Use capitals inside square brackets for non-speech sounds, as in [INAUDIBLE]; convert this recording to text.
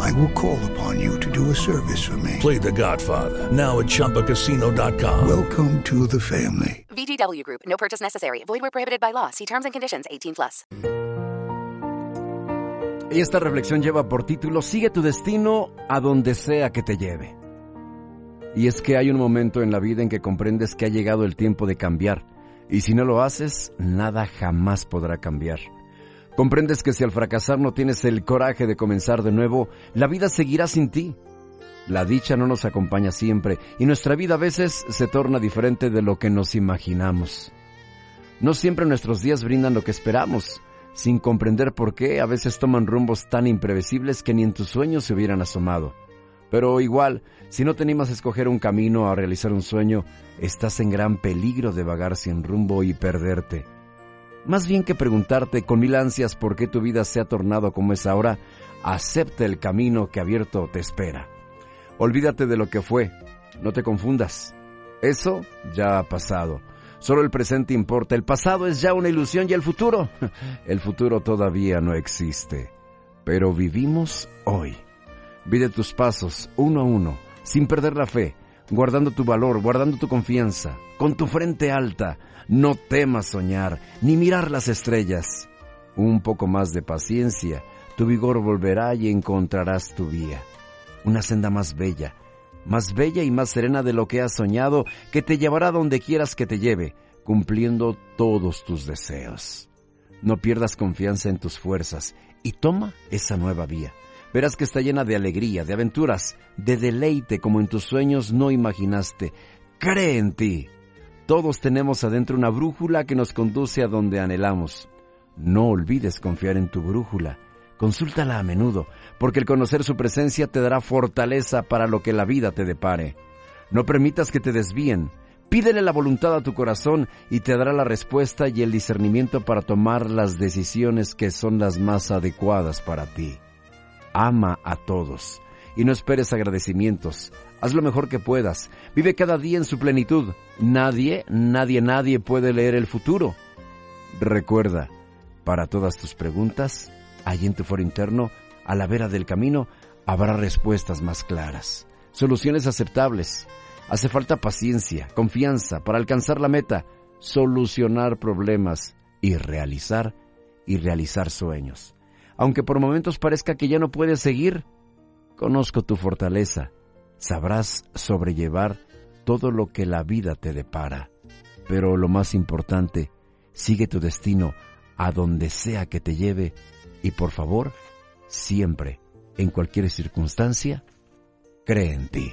I will call upon you to do a service for me. Play The Godfather now at ChumbaCasino.com. Welcome to the family. VGW Group. No purchase necessary. Void where prohibited by law. See terms and conditions. 18 plus. Y esta reflexión lleva por título Sigue tu destino a donde sea que te lleve. Y es que hay un momento en la vida en que comprendes que ha llegado el tiempo de cambiar. Y si no lo haces, nada jamás podrá cambiar. Comprendes que si al fracasar no tienes el coraje de comenzar de nuevo, la vida seguirá sin ti. La dicha no nos acompaña siempre y nuestra vida a veces se torna diferente de lo que nos imaginamos. No siempre nuestros días brindan lo que esperamos, sin comprender por qué a veces toman rumbos tan imprevisibles que ni en tus sueños se hubieran asomado. Pero igual, si no te animas a escoger un camino a realizar un sueño, estás en gran peligro de vagar sin rumbo y perderte. Más bien que preguntarte con mil ansias por qué tu vida se ha tornado como es ahora, acepta el camino que abierto te espera. Olvídate de lo que fue, no te confundas. Eso ya ha pasado. Solo el presente importa. El pasado es ya una ilusión y el futuro. [LAUGHS] El futuro todavía no existe. Pero vivimos hoy. Vive tus pasos uno a uno, sin perder la fe, guardando tu valor, guardando tu confianza, con tu frente alta. No temas soñar, ni mirar las estrellas. Un poco más de paciencia, tu vigor volverá y encontrarás tu vía. Una senda más bella, más bella y más serena de lo que has soñado, que te llevará donde quieras que te lleve, cumpliendo todos tus deseos. No pierdas confianza en tus fuerzas y toma esa nueva vía. Verás que está llena de alegría, de aventuras, de deleite como en tus sueños no imaginaste. Cree en ti. Todos tenemos adentro una brújula que nos conduce a donde anhelamos. No olvides confiar en tu brújula. Consúltala a menudo, porque el conocer su presencia te dará fortaleza para lo que la vida te depare. No permitas que te desvíen. Pídele la voluntad a tu corazón y te dará la respuesta y el discernimiento para tomar las decisiones que son las más adecuadas para ti. Ama a todos y no esperes agradecimientos. Haz lo mejor que puedas. Vive cada día en su plenitud. Nadie, nadie, nadie puede leer el futuro. Recuerda, para todas tus preguntas, allí en tu foro interno, a la vera del camino, habrá respuestas más claras, soluciones aceptables. Hace falta paciencia, confianza para alcanzar la meta, solucionar problemas y realizar y realizar sueños. Aunque por momentos parezca que ya no puedes seguir, conozco tu fortaleza. Sabrás sobrellevar todo lo que la vida te depara. Pero lo más importante, sigue tu destino a donde sea que te lleve y por favor, siempre, en cualquier circunstancia, cree en ti.